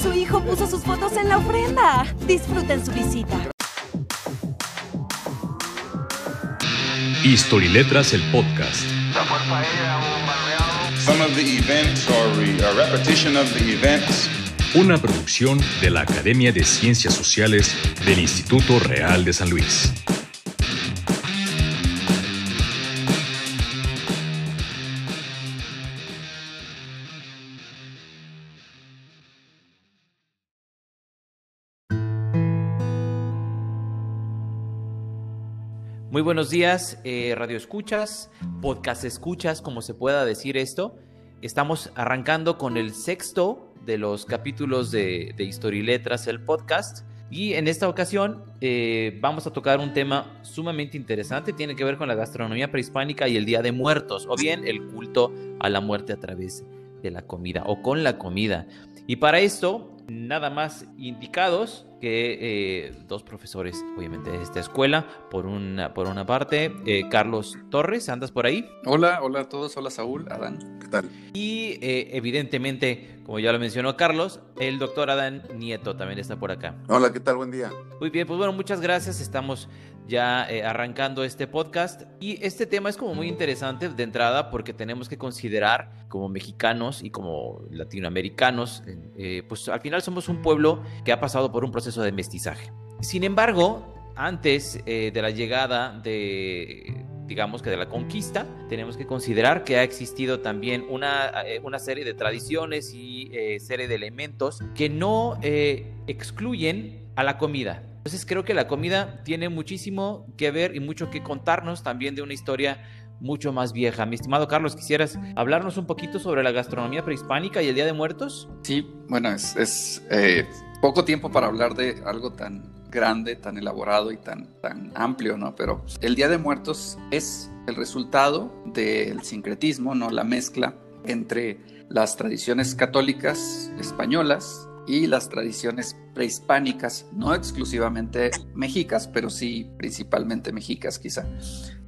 Su hijo puso sus fotos en la ofrenda. Disfruten su visita. Historiletras el podcast. Some of the events or re- a repetition of the events Una producción de la Academia de Ciencias Sociales del Instituto Real de San Luis. Muy buenos días, eh, radio escuchas, podcast escuchas, como se pueda decir esto. Estamos arrancando con el sexto de los capítulos de, de Historia y Letras, el podcast. Y en esta ocasión eh, vamos a tocar un tema sumamente interesante, tiene que ver con la gastronomía prehispánica y el Día de Muertos, o bien el culto a la muerte a través de la comida o con la comida. Y para esto, nada más indicados que eh, dos profesores, obviamente, de esta escuela. Por una, por una parte, eh, Carlos Torres, ¿andas por ahí? Hola, hola a todos, hola Saúl, Adán. ¿Qué tal? Y eh, evidentemente, como ya lo mencionó Carlos, el doctor Adán Nieto también está por acá. Hola, ¿qué tal? Buen día. Muy bien, pues bueno, muchas gracias. Estamos ya arrancando este podcast y este tema es como muy interesante de entrada porque tenemos que considerar como mexicanos y como latinoamericanos, pues al final somos un pueblo que ha pasado por un proceso de mestizaje. Sin embargo, antes eh, de la llegada de digamos que de la conquista, tenemos que considerar que ha existido también una, eh, una serie de tradiciones y eh, serie de elementos que no eh, excluyen a la comida. Entonces creo que la comida tiene muchísimo que ver y mucho que contarnos también de una historia mucho más vieja. Mi estimado Carlos, ¿quisieras hablarnos un poquito sobre la gastronomía prehispánica y el Día de Muertos? Sí, bueno, es, eh, poco tiempo para hablar de algo tan grande, tan elaborado y tan, tan amplio, ¿no? Pero el Día de Muertos es el resultado del sincretismo, ¿no? La mezcla entre las tradiciones católicas españolas y las tradiciones prehispánicas, no exclusivamente mexicas, pero sí principalmente mexicas quizá.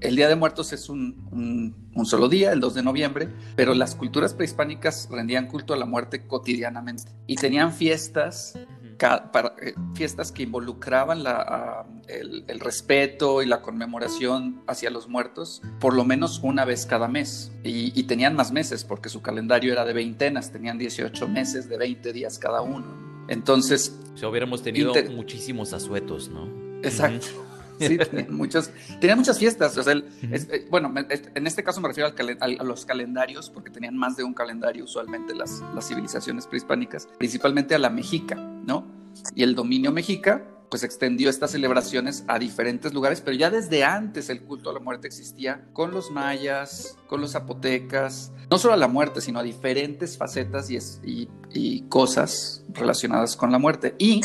El Día de Muertos es un, solo día, el 2 de noviembre, pero las culturas prehispánicas rendían culto a la muerte cotidianamente y tenían fiestas, ca, para, eh, fiestas que involucraban la, el, el, respeto y la conmemoración hacia los muertos por lo menos una vez cada mes. Y, y tenían más meses porque su calendario era de veintenas, tenían 18 meses de 20 días cada uno. Entonces... Si hubiéramos tenido muchísimos asuetos, ¿no? Exacto. Uh -huh. Sí, tenían muchas, tenían muchas fiestas. O sea, el, uh -huh. es, eh, bueno, en este caso me refiero al, al, a los calendarios, porque tenían más de un calendario usualmente las, las civilizaciones prehispánicas, principalmente a la mexica, ¿no? Y el dominio mexica, pues extendió estas celebraciones a diferentes lugares, pero ya desde antes el culto a la muerte existía con los mayas, con los zapotecas, no solo a la muerte, sino a diferentes facetas y, y, y cosas relacionadas con la muerte. Y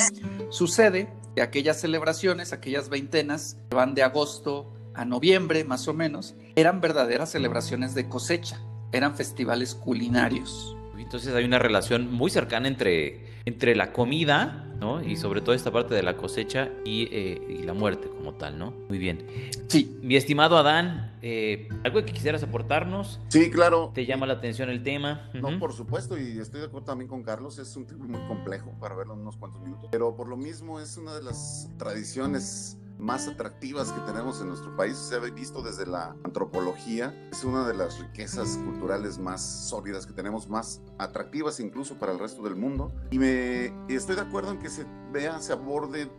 sucede de aquellas celebraciones, aquellas veintenas que van de agosto a noviembre más o menos, eran verdaderas celebraciones de cosecha, eran festivales culinarios. Entonces hay una relación muy cercana entre, entre la comida, ¿no? Y sobre todo esta parte de la cosecha y, eh, y la muerte como tal, ¿no? Muy bien. Sí. Mi estimado Adán, eh, ¿algo que quisieras aportarnos? Sí, claro. ¿Te llama la atención el tema? No, uh -huh. por supuesto, y estoy de acuerdo también con Carlos, es un tema muy complejo para verlo en unos cuantos minutos, pero por lo mismo es una de las tradiciones más atractivas que tenemos en nuestro país. Se ha visto desde la antropología. Es una de las riquezas culturales más sólidas que tenemos, más atractivas incluso para el resto del mundo. Y, me, estoy de acuerdo en que se vea, se aborde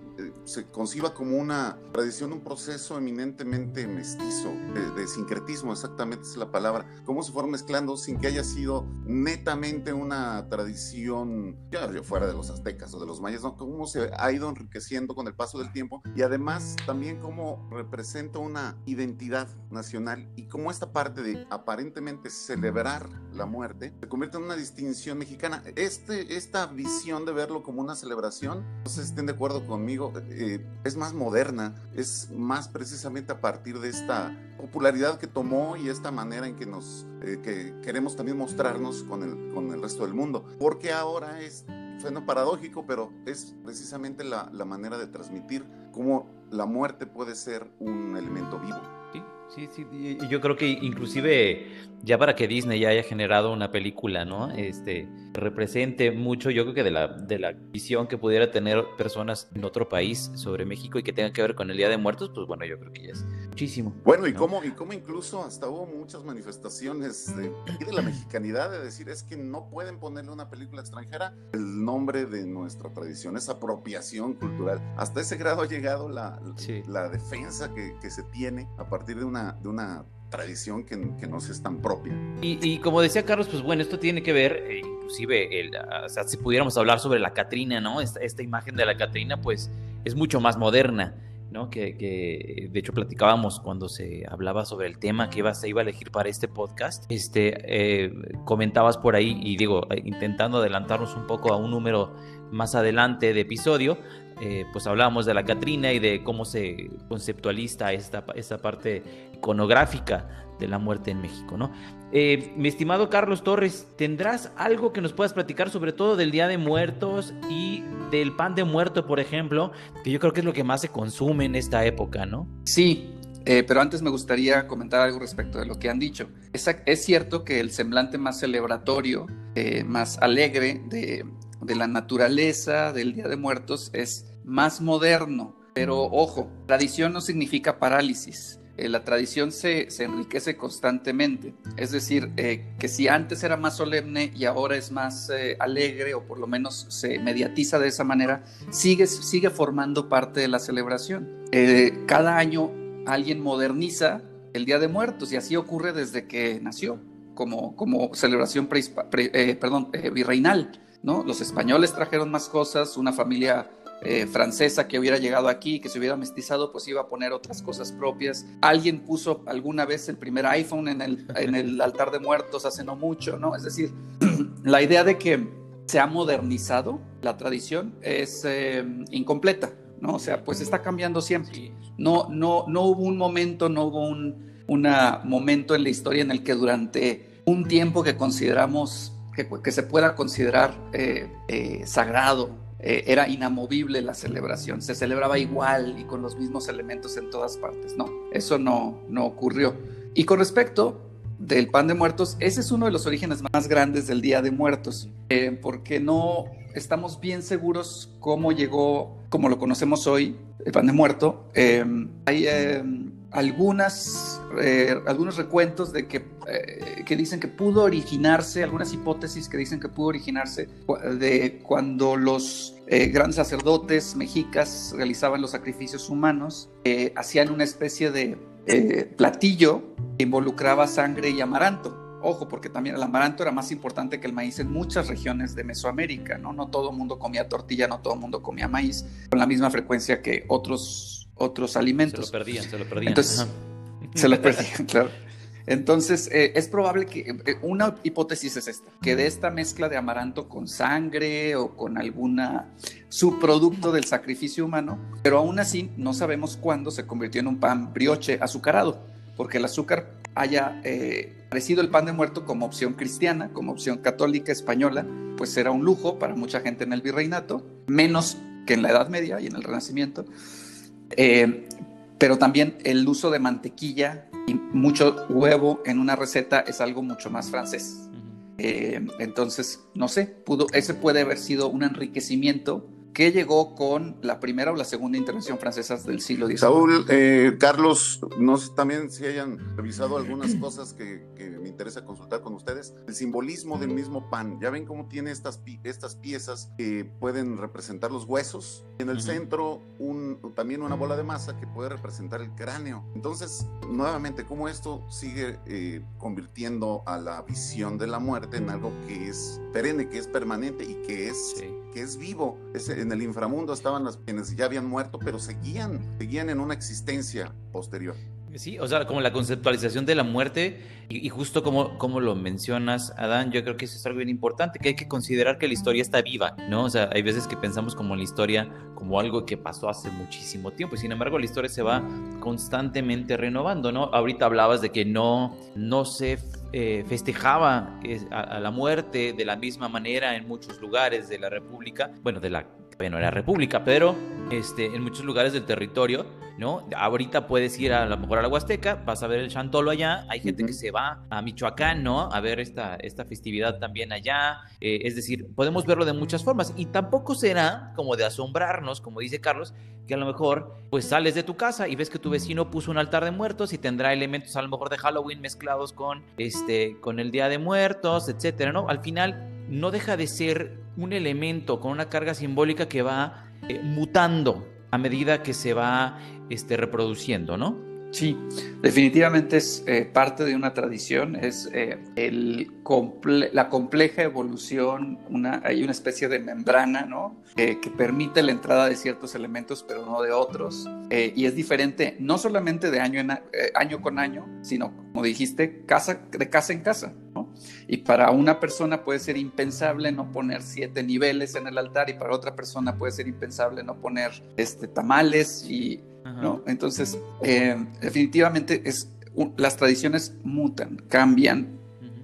se conciba como una tradición, un proceso eminentemente mestizo, de, de, sincretismo, exactamente es la palabra, cómo se fueron mezclando sin que haya sido netamente una tradición, ya fuera de los aztecas o de los mayas, ¿no? cómo se ha ido enriqueciendo con el paso del tiempo y además también cómo representa una identidad nacional y cómo esta parte de aparentemente celebrar la muerte se convierte en una distinción mexicana. Este, esta visión de verlo como una celebración, no sé si estén de acuerdo conmigo, eh, es más moderna, es más precisamente a partir de esta popularidad que tomó y esta manera en que nos eh, que queremos también mostrarnos con el, con el resto del mundo. Porque ahora es, suena paradójico, pero es precisamente la, la manera de transmitir cómo la muerte puede ser un elemento vivo. Sí, Sí, yo creo que inclusive ya para que Disney ya haya generado una película, ¿no? Este represente mucho, yo creo que de la, de la visión que pudiera tener personas en otro país sobre México y que tenga que ver con el Día de Muertos, pues bueno, yo creo que ya es muchísimo. Bueno, y cómo, y cómo incluso hasta hubo muchas manifestaciones de, de la mexicanidad de decir es que no pueden ponerle una película extranjera el nombre de nuestra tradición, esa apropiación cultural. Hasta ese grado ha llegado la, la defensa que, que se tiene a partir de una, de una tradición que, que no es tan propia. Y, y, como decía Carlos, pues bueno, esto tiene que ver, eh, inclusive, el, o sea, si pudiéramos hablar sobre la Catrina, ¿no? Esta, esta imagen de la Catrina, pues es mucho más moderna. ¿no? Que, que, de hecho platicábamos cuando se hablaba sobre el tema que iba, se iba a elegir para este podcast. Este, eh, comentabas por ahí, y digo, intentando adelantarnos un poco a un número más adelante de episodio, eh, pues hablábamos de la Catrina y de cómo se conceptualiza esta, esta parte iconográfica de la muerte en México, ¿no? Eh, mi estimado Carlos Torres, ¿tendrás algo que nos puedas platicar sobre todo del Día de Muertos y del pan de muerto, por ejemplo, que yo creo que es lo que más se consume en esta época, ¿no? Sí, eh, pero antes me gustaría comentar algo respecto de lo que han dicho. Es, cierto que el semblante más celebratorio, eh, más alegre de la naturaleza del Día de Muertos es más moderno, pero ojo, tradición no significa parálisis. Eh, la tradición se, se, enriquece constantemente. Es decir, eh, que si antes era más solemne y ahora es más eh, alegre o por lo menos se mediatiza de esa manera, sigue, sigue formando parte de la celebración. cada año alguien moderniza el Día de Muertos y así ocurre desde que nació como, como celebración pre, virreinal. ¿no? Los españoles trajeron más cosas, una familia eh, francesa que hubiera llegado aquí, que se hubiera mestizado, pues iba a poner otras cosas propias. Alguien puso alguna vez el primer iPhone en el, en el altar de muertos hace no mucho, ¿no? Es decir, la idea de que se ha modernizado la tradición es eh, incompleta, ¿no? O sea, pues está cambiando siempre. No, no, no hubo un momento, no hubo un una momento en la historia en el que durante un tiempo que consideramos que, que se pueda considerar eh, eh, sagrado eh, era inamovible la celebración, se celebraba igual y con los mismos elementos en todas partes. No, eso no, no ocurrió. Y con respecto del pan de muertos, ese es uno de los orígenes más grandes del Día de Muertos, eh, porque no estamos bien seguros cómo llegó, como lo conocemos hoy, el pan de muerto. Eh, hay algunas, algunos recuentos de que, que dicen que pudo originarse, algunas hipótesis que dicen que pudo originarse de cuando los eh, grandes sacerdotes mexicas realizaban los sacrificios humanos, hacían una especie de platillo que involucraba sangre y amaranto. Ojo, porque también el amaranto era más importante que el maíz en muchas regiones de Mesoamérica, ¿no? No todo el mundo comía tortilla, no todo el mundo comía maíz con la misma frecuencia que otros otros alimentos. Se lo perdían, se lo perdían. Entonces, se lo perdían, claro. Entonces, eh, es probable que eh, una hipótesis es esta, que de esta mezcla de amaranto con sangre o con alguna subproducto del sacrificio humano, pero aún así no sabemos cuándo se convirtió en un pan brioche azucarado, porque el azúcar haya eh, parecido el pan de muerto como opción cristiana, como opción católica española, pues era un lujo para mucha gente en el virreinato, menos que en la Edad Media y en el Renacimiento. Pero también el uso de mantequilla y mucho huevo en una receta es algo mucho más francés. Eh, entonces, no sé, pudo, ese puede haber sido un enriquecimiento que llegó con la primera o la segunda intervención francesa del siglo XIX. Saúl, eh, Carlos, no sé también si hayan revisado algunas cosas que, que, me interesa consultar con ustedes. El simbolismo del mismo pan, ya ven cómo tiene estas, estas piezas que pueden representar los huesos. En el uh -huh. centro, un, también una bola de masa que puede representar el cráneo. Entonces, nuevamente, cómo esto sigue eh, convirtiendo a la visión de la muerte en algo que es perenne, que es permanente y que es, sí. Que es vivo. En el inframundo estaban las quienes ya habían muerto, pero seguían, seguían en una existencia posterior. Sí, o sea, como la conceptualización de la muerte y, y, justo como, como lo mencionas, Adán, yo creo que eso es algo bien importante, que hay que considerar que la historia está viva, ¿no? O sea, hay veces que pensamos como la historia como algo que pasó hace muchísimo tiempo y sin embargo la historia se va constantemente renovando, ¿no? Ahorita hablabas de que no, no se eh, festejaba a, la muerte de la misma manera en muchos lugares de la República, bueno, de la, bueno, la República, pero este, en muchos lugares del territorio ¿no? Ahorita puedes ir a, lo mejor a la Huasteca, vas a ver el Chantolo allá, hay gente que se va a Michoacán, ¿no? A ver esta, esta festividad también allá, eh, es decir, podemos verlo de muchas formas y tampoco será como de asombrarnos, como dice Carlos, que a lo mejor pues sales de tu casa y ves que tu vecino puso un altar de muertos y tendrá elementos a lo mejor de Halloween mezclados con, este, con el Día de Muertos, etcétera, ¿no? Al final no deja de ser un elemento con una carga simbólica que va eh, mutando a medida que se va este, reproduciendo, ¿no? Sí, definitivamente es eh, parte de una tradición, es eh, el la compleja evolución, hay una especie de membrana, ¿no? que permite la entrada de ciertos elementos, pero no de otros, y es diferente no solamente de año, en, año con año, sino, como dijiste, casa, de casa en casa. Y para una persona puede ser impensable no poner siete niveles en el altar y para otra persona puede ser impensable no poner este, tamales y, ¿no? Entonces, eh, definitivamente es, las tradiciones mutan, cambian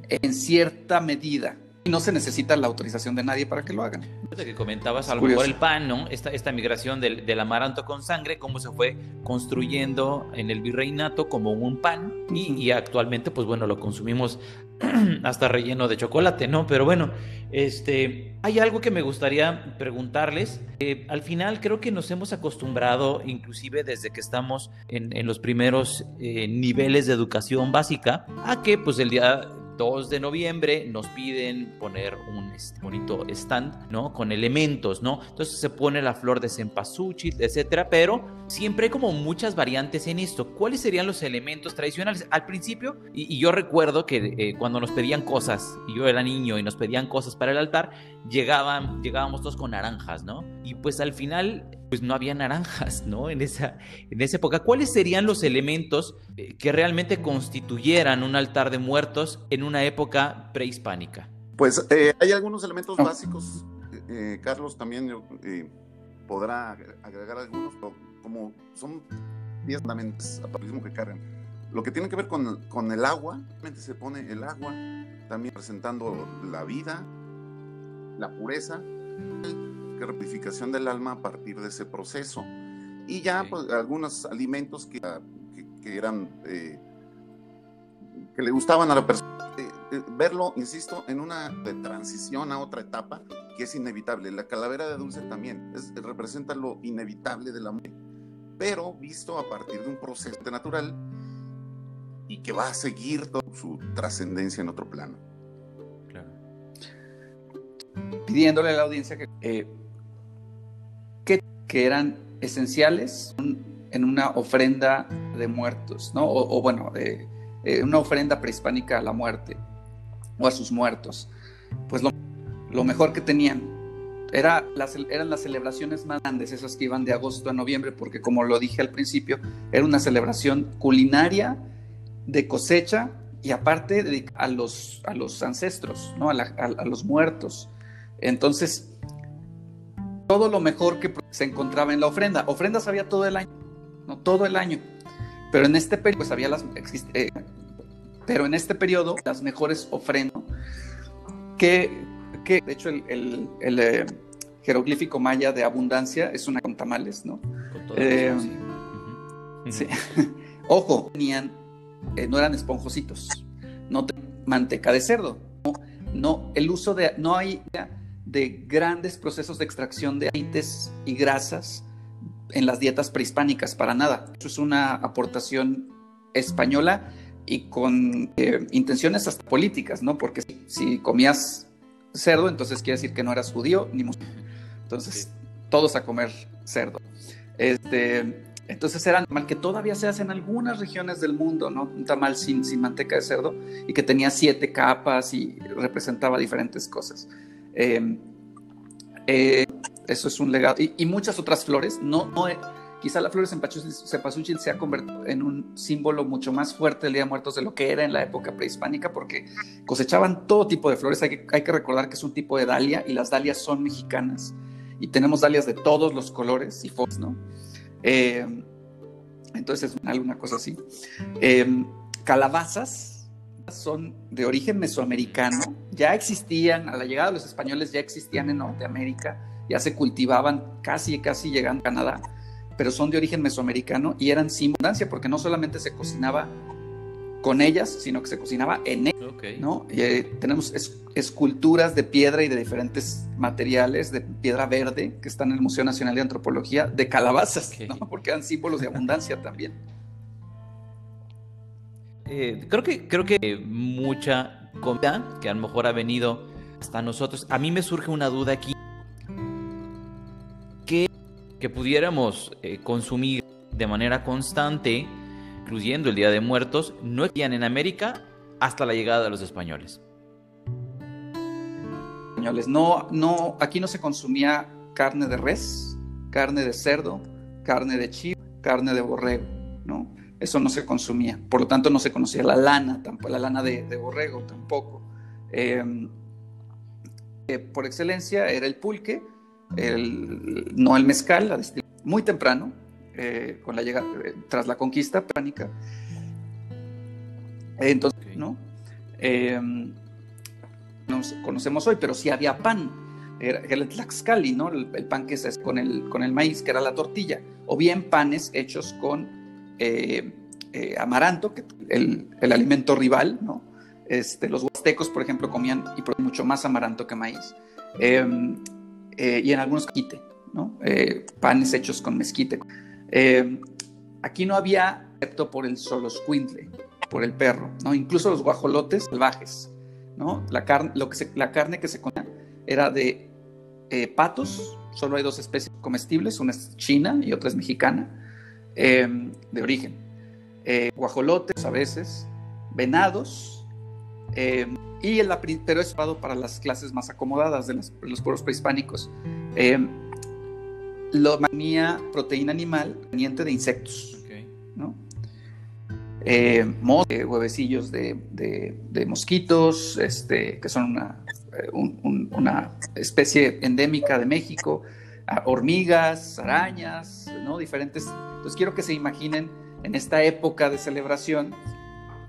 en cierta medida y no se necesita la autorización de nadie para que lo hagan. que comentabas a lo mejor el pan, ¿no? Esta, esta migración del, del, amaranto con sangre, cómo se fue construyendo en el virreinato como un pan y, y actualmente, pues bueno, lo consumimos hasta relleno de chocolate, ¿no? Pero bueno, este, hay algo que me gustaría preguntarles. al final creo que nos hemos acostumbrado, inclusive desde que estamos en, en los primeros eh, niveles de educación básica, a que pues el día 2 de noviembre nos piden poner un este, bonito stand, ¿no? Con elementos, ¿no? Entonces se pone la flor de cempasúchil, etcétera, pero siempre hay como muchas variantes en esto. ¿Cuáles serían los elementos tradicionales? Al principio, y, yo recuerdo que eh, cuando nos pedían cosas, yo era niño y nos pedían cosas para el altar, llegaban, llegábamos todos con naranjas, ¿no? Y pues al final pues no había naranjas, ¿no? En esa, en esa época. ¿Cuáles serían los elementos que realmente constituyeran un altar de muertos en una época prehispánica? Pues eh, hay algunos elementos básicos. Eh, Carlos también podrá agregar algunos, como son 10 fundamentos que cargan. Lo que tiene que ver con, con el agua, se pone el agua, también representando la vida, la pureza, rectificación del alma a partir de ese proceso. Y ya pues, algunos alimentos que, que, eran, eh, que le gustaban a la persona. Eh, eh, verlo, insisto, en una de transición a otra etapa que es inevitable. La calavera de dulce también es, representa lo inevitable de la muerte, pero visto a partir de un proceso natural y que va a seguir toda su trascendencia en otro plano. Pidiéndole a la audiencia que que eran esenciales en una ofrenda de muertos, ¿no? O, bueno, eh, una ofrenda prehispánica a la muerte o a sus muertos. Pues lo, mejor que tenían era eran las celebraciones más grandes, esas que iban de agosto a noviembre, porque como lo dije al principio, era una celebración culinaria de cosecha y aparte a los, a los ancestros, ¿no? a, a los muertos. Entonces, todo lo mejor que se encontraba en la ofrenda. Ofrendas había todo el año, no todo el año. Pero en este periodo, pues había las, eh, pero en este periodo, las mejores ofrendas, que, que de hecho el, eh, jeroglífico maya de abundancia es una con tamales, ¿no? Eh, sí. Ojo, tenían, no eran esponjositos, no manteca de cerdo, no, no, el uso de, no hay de grandes procesos de extracción de aceites y grasas en las dietas prehispánicas, para nada. Eso es una aportación española y con eh, intenciones hasta políticas, ¿no? Porque si, comías cerdo, entonces quiere decir que no eras judío ni musulmán. Entonces, todos a comer cerdo. Este, entonces era mal que todavía se hace en algunas regiones del mundo, ¿no? Un tamal sin, sin manteca de cerdo y que tenía siete capas y representaba diferentes cosas. Em, eh, eso es un legado. Y, muchas otras flores. No, no, quizá la flor de cempasúchil se ha convertido en un símbolo mucho más fuerte del Día de Muertos de lo que era en la época prehispánica, porque cosechaban todo tipo de flores. Hay que, hay que recordar que es un tipo de dalia y las dalias son mexicanas. Y tenemos dalias de todos los colores y fotos, ¿no? Em, entonces, alguna cosa así. Em, calabazas son de origen mesoamericano, ya existían, a la llegada de los españoles ya existían en Norteamérica, ya se cultivaban casi, casi llegando a Canadá, pero son de origen mesoamericano y eran sin abundancia, porque no solamente se cocinaba con ellas, sino que se cocinaba en ellas. ¿no? Y, eh, tenemos esculturas de piedra y de diferentes materiales, de piedra verde, que están en el Museo Nacional de Antropología, de calabazas, ¿no? porque eran símbolos de abundancia también. Eh, creo que creo que mucha comida que a lo mejor ha venido hasta nosotros. A mí me surge una duda aquí que, pudiéramos eh, consumir de manera constante, incluyendo el Día de Muertos, no existían en América hasta la llegada de los españoles. No, no, aquí no se consumía carne de res, carne de cerdo, carne de chivo, carne de borrego, ¿no? Eso no se consumía. Por lo tanto, no se conocía la lana, tampoco, la lana de, borrego tampoco. Em, eh, por excelencia era el pulque, el, no el mezcal, muy temprano, eh, con la llegada, eh, tras la conquista pánica. Entonces, ¿no? Em, nos conocemos hoy, pero sí había pan. Era, el tlaxcali, ¿no? El, pan que es con el, con el maíz, que era la tortilla. O bien panes hechos con eh, eh, amaranto, que el, el, alimento rival, ¿no? Este, los huastecos, por ejemplo, comían y mucho más amaranto que maíz. Eh, y en algunos quite, ¿no? panes hechos con mezquite. Em, aquí no había, excepto por el soloscuintle, por el perro. Incluso los guajolotes salvajes. La, carne, lo que se, la carne que se comía era de patos, solo hay dos especies comestibles, una es china y otra es mexicana, de origen. Eh, guajolotes a veces, venados, em, y el, pero es para las clases más acomodadas de, los pueblos prehispánicos. Eh, lo manía proteína animal proveniente de insectos. ¿no? huevecillos de, mosquitos, este, que son una, una especie endémica de México, hormigas, arañas, ¿no? diferentes entonces quiero que se imaginen en esta época de celebración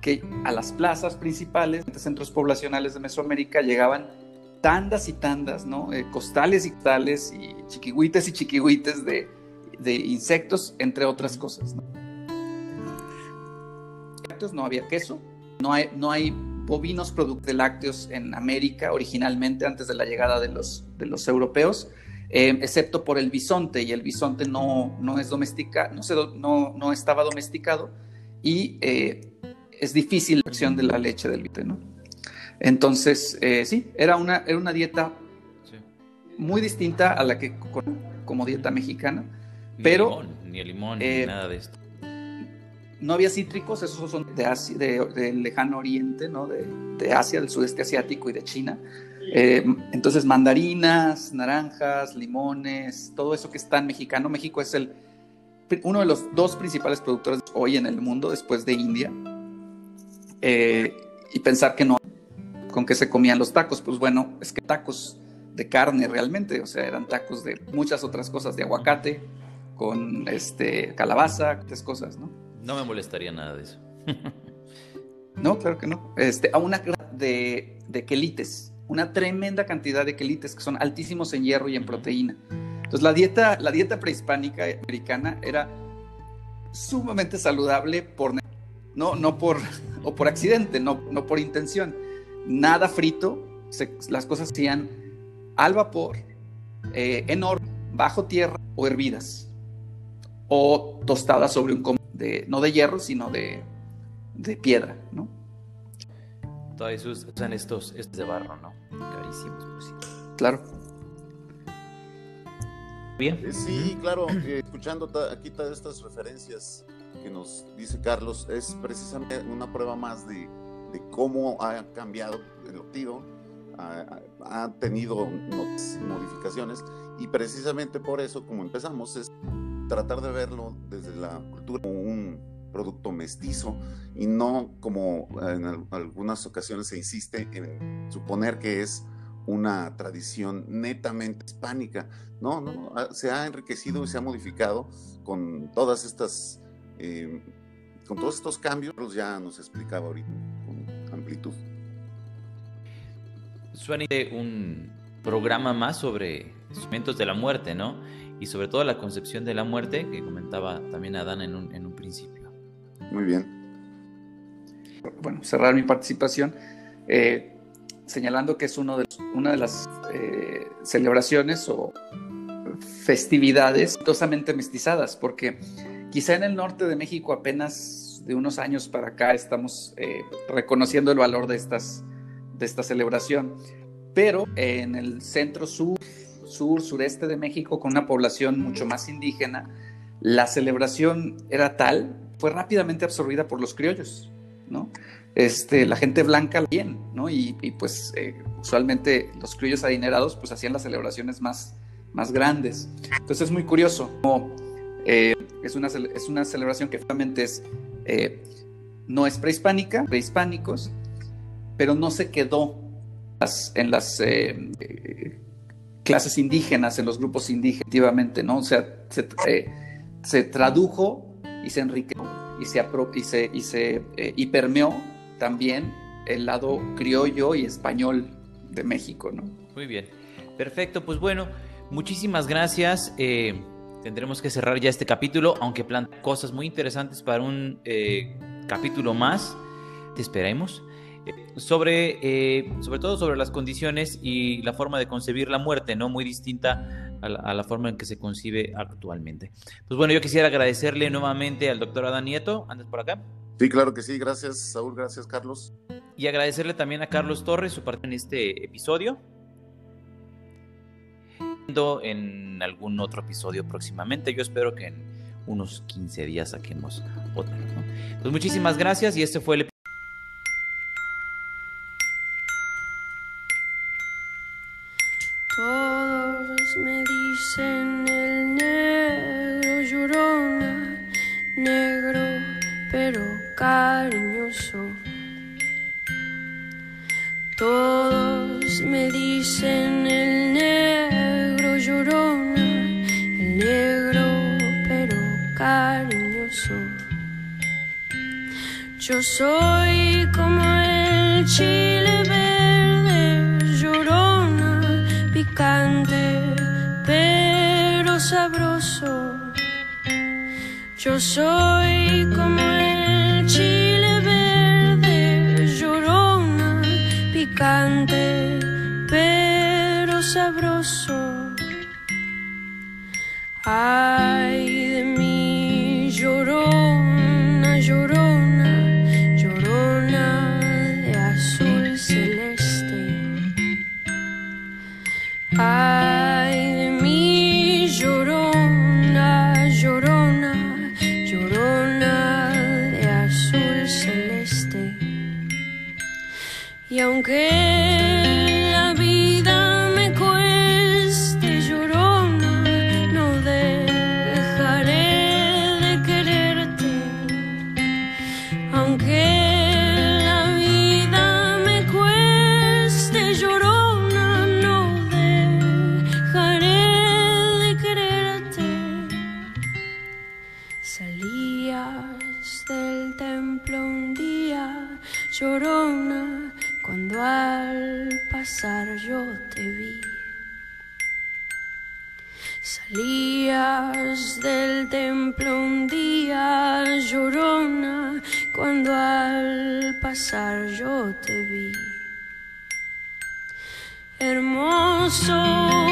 que a las plazas principales, centros poblacionales de Mesoamérica, llegaban tandas y tandas, ¿no? Eh, costales y costales y chiquihuites y chiquihuites de, de insectos, entre otras cosas. ¿no? no había queso, no hay, no hay bovinos productos de lácteos en América originalmente antes de la llegada de los, de los europeos. Em, excepto por el bisonte, y el bisonte no, no es domestica, no, se no, no, estaba domesticado, y eh, es difícil la acción de la leche del bisonte, ¿no? Entonces, eh, sí, era una, era una dieta muy distinta a la que como dieta mexicana, pero... ni el limón, ni eh, nada de esto. No había cítricos, esos son de Asia, del lejano oriente, ¿no? De, de Asia, del sudeste asiático y de China. Eh, entonces, mandarinas, naranjas, limones, todo eso que está en mexicano. México es el, uno de los dos principales productores hoy en el mundo, después de India. Eh, y pensar que no, con qué se comían los tacos, pues bueno, es que tacos de carne realmente, o sea, eran tacos de muchas otras cosas, de aguacate, con este, calabaza, estas cosas, ¿no? No me molestaría nada de eso. no, claro que no. Este, a una de, de quelites, una tremenda cantidad de quelites que son altísimos en hierro y en proteína. Entonces la dieta, la dieta prehispánica americana era sumamente saludable por no, no por o por accidente, no, no por intención. Nada frito, las cosas se hacían al vapor, eh, en horno, bajo tierra o hervidas o tostadas sobre un de no de hierro, sino de, de piedra, ¿no? Todos usan estos, estos de barro, ¿no? Carísimos, por cierto. Claro. Bien. Sí, claro, eh, escuchando aquí todas estas referencias que nos dice Carlos, es precisamente una prueba más de, de cómo ha cambiado el tiro, ha, ha, tenido modificaciones y precisamente por eso, como empezamos, es tratar de verlo desde la cultura como un producto mestizo y no como en algunas ocasiones se insiste en suponer que es una tradición netamente hispánica. No, no, se ha enriquecido y se ha modificado con todas estas, eh, con todos estos cambios, ya nos explicaba ahorita con amplitud. Suena un programa más sobre momentos de la muerte, ¿no? Y sobre todo la concepción de la muerte que comentaba también Adán en un, en un principio. Muy bien. Bueno, cerrar mi participación eh, señalando que es uno de, una de las eh, celebraciones o festividades tosamente mestizadas, porque quizá en el norte de México apenas de unos años para acá estamos eh, reconociendo el valor de, estas, de esta celebración, pero en el centro sur, sur, sureste de México, con una población mucho más indígena, la celebración era tal, fue rápidamente absorbida por los criollos, ¿no? Este, la gente blanca bien, ¿no? Y, pues eh, usualmente los criollos adinerados pues hacían las celebraciones más, más grandes. Entonces es muy curioso, eh, es, una, es una celebración que realmente es, eh, no es prehispánica, prehispánicos, pero no se quedó en las eh, clases indígenas, en los grupos indígenas, ¿no? O sea, se, se tradujo y se enriqueció y se, y se, y, se y permeó también el lado criollo y español de México, ¿no? Muy bien. Perfecto, pues bueno, Muchísimas gracias. Eh, tendremos que cerrar ya este capítulo, aunque plantea cosas muy interesantes para un eh, capítulo más. Te esperemos. Eh, sobre, sobre todo sobre las condiciones y la forma de concebir la muerte, ¿no? Muy distinta a la, forma en que se concibe actualmente. Pues bueno, yo quisiera agradecerle nuevamente al doctor Adán Nieto. ¿Andas por acá? Sí, claro que sí. Gracias, Saúl. Gracias, Carlos. Y agradecerle también a Carlos Torres su parte en este episodio en algún otro episodio próximamente. Yo espero que en unos 15 días saquemos otro. Pues muchísimas gracias y este fue el Todos me dicen el negro llorona, negro pero cariñoso. Todos me dicen el Yo soy como el chile verde, llorona, picante pero sabroso. Yo soy como el chile verde, llorona, picante pero sabroso. Templo un día llorona cuando al pasar yo te vi. Hermoso